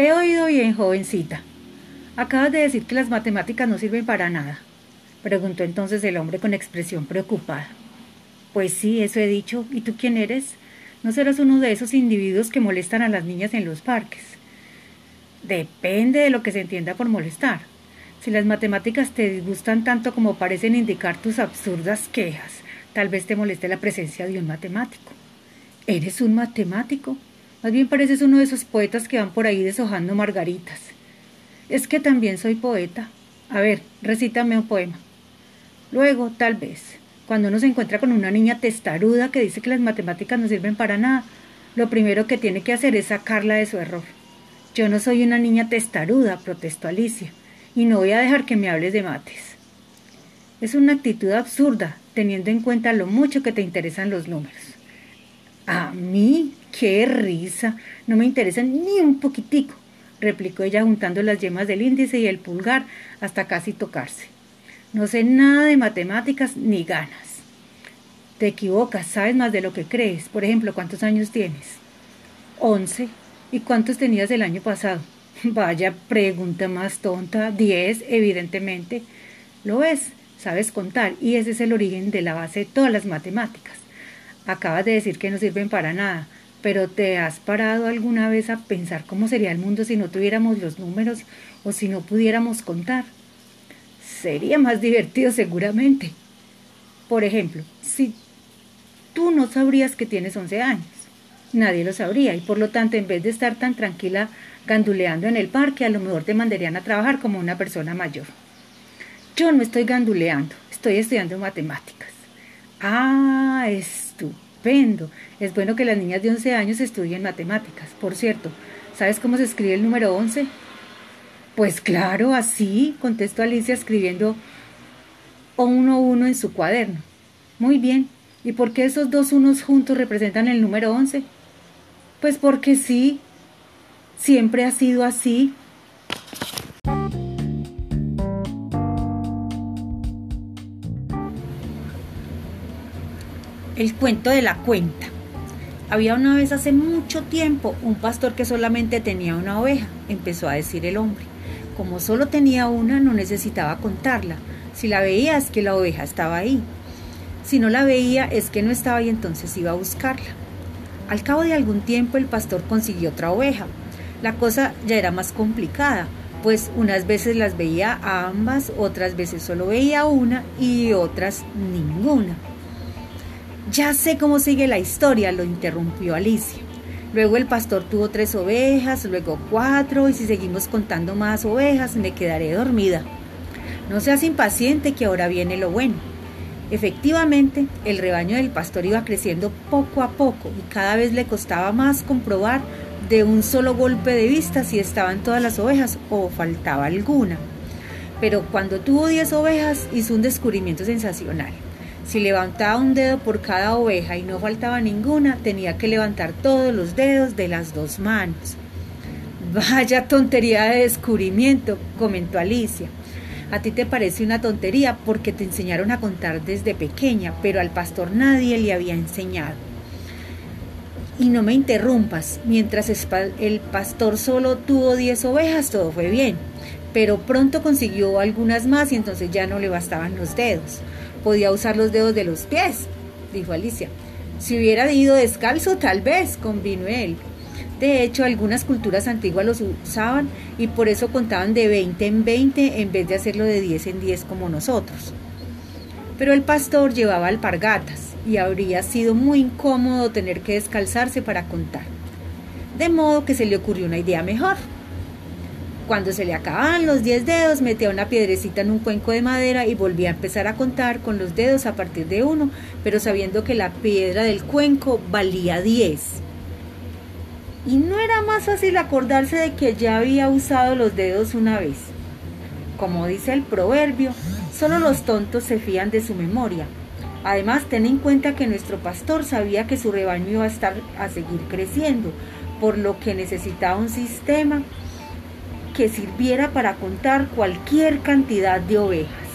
He oído bien, jovencita. Acabas de decir que las matemáticas no sirven para nada, preguntó entonces el hombre con expresión preocupada. Pues sí, eso he dicho. ¿Y tú quién eres? ¿No serás uno de esos individuos que molestan a las niñas en los parques? Depende de lo que se entienda por molestar. Si las matemáticas te disgustan tanto como parecen indicar tus absurdas quejas, tal vez te moleste la presencia de un matemático. ¿Eres un matemático? Más bien pareces uno de esos poetas que van por ahí deshojando margaritas. Es que también soy poeta. A ver, recítame un poema. Luego, tal vez, cuando uno se encuentra con una niña testaruda que dice que las matemáticas no sirven para nada, lo primero que tiene que hacer es sacarla de su error. Yo no soy una niña testaruda, protestó Alicia, y no voy a dejar que me hables de mates. Es una actitud absurda, teniendo en cuenta lo mucho que te interesan los números. A mí, qué risa. No me interesan ni un poquitico, replicó ella juntando las yemas del índice y el pulgar hasta casi tocarse. No sé nada de matemáticas ni ganas. Te equivocas, sabes más de lo que crees. Por ejemplo, ¿cuántos años tienes? Once. ¿Y cuántos tenías el año pasado? Vaya pregunta más tonta. Diez, evidentemente. Lo ves, sabes contar, y ese es el origen de la base de todas las matemáticas. Acabas de decir que no sirven para nada, pero ¿te has parado alguna vez a pensar cómo sería el mundo si no tuviéramos los números o si no pudiéramos contar? Sería más divertido seguramente. Por ejemplo, si tú no sabrías que tienes 11 años, nadie lo sabría y por lo tanto en vez de estar tan tranquila ganduleando en el parque, a lo mejor te mandarían a trabajar como una persona mayor. Yo no estoy ganduleando, estoy estudiando matemáticas. Ah, estupendo. Es bueno que las niñas de 11 años estudien matemáticas. Por cierto, ¿sabes cómo se escribe el número 11? Pues claro, así, contestó Alicia escribiendo uno uno en su cuaderno. Muy bien. ¿Y por qué esos dos unos juntos representan el número 11? Pues porque sí. Siempre ha sido así. El cuento de la cuenta. Había una vez hace mucho tiempo un pastor que solamente tenía una oveja, empezó a decir el hombre. Como solo tenía una, no necesitaba contarla. Si la veía es que la oveja estaba ahí. Si no la veía es que no estaba y entonces iba a buscarla. Al cabo de algún tiempo el pastor consiguió otra oveja. La cosa ya era más complicada, pues unas veces las veía a ambas, otras veces solo veía una y otras ninguna. Ya sé cómo sigue la historia, lo interrumpió Alicia. Luego el pastor tuvo tres ovejas, luego cuatro, y si seguimos contando más ovejas, me quedaré dormida. No seas impaciente, que ahora viene lo bueno. Efectivamente, el rebaño del pastor iba creciendo poco a poco y cada vez le costaba más comprobar de un solo golpe de vista si estaban todas las ovejas o faltaba alguna. Pero cuando tuvo diez ovejas hizo un descubrimiento sensacional. Si levantaba un dedo por cada oveja y no faltaba ninguna, tenía que levantar todos los dedos de las dos manos. Vaya tontería de descubrimiento, comentó Alicia. A ti te parece una tontería porque te enseñaron a contar desde pequeña, pero al pastor nadie le había enseñado. Y no me interrumpas, mientras el pastor solo tuvo diez ovejas, todo fue bien, pero pronto consiguió algunas más y entonces ya no le bastaban los dedos. Podía usar los dedos de los pies, dijo Alicia. Si hubiera ido descalzo, tal vez, convino él. De hecho, algunas culturas antiguas los usaban y por eso contaban de 20 en 20 en vez de hacerlo de 10 en 10 como nosotros. Pero el pastor llevaba alpargatas y habría sido muy incómodo tener que descalzarse para contar. De modo que se le ocurrió una idea mejor. Cuando se le acababan los diez dedos, metía una piedrecita en un cuenco de madera y volvía a empezar a contar con los dedos a partir de uno, pero sabiendo que la piedra del cuenco valía diez. Y no era más fácil acordarse de que ya había usado los dedos una vez. Como dice el proverbio, solo los tontos se fían de su memoria. Además, ten en cuenta que nuestro pastor sabía que su rebaño iba a estar a seguir creciendo, por lo que necesitaba un sistema que sirviera para contar cualquier cantidad de ovejas.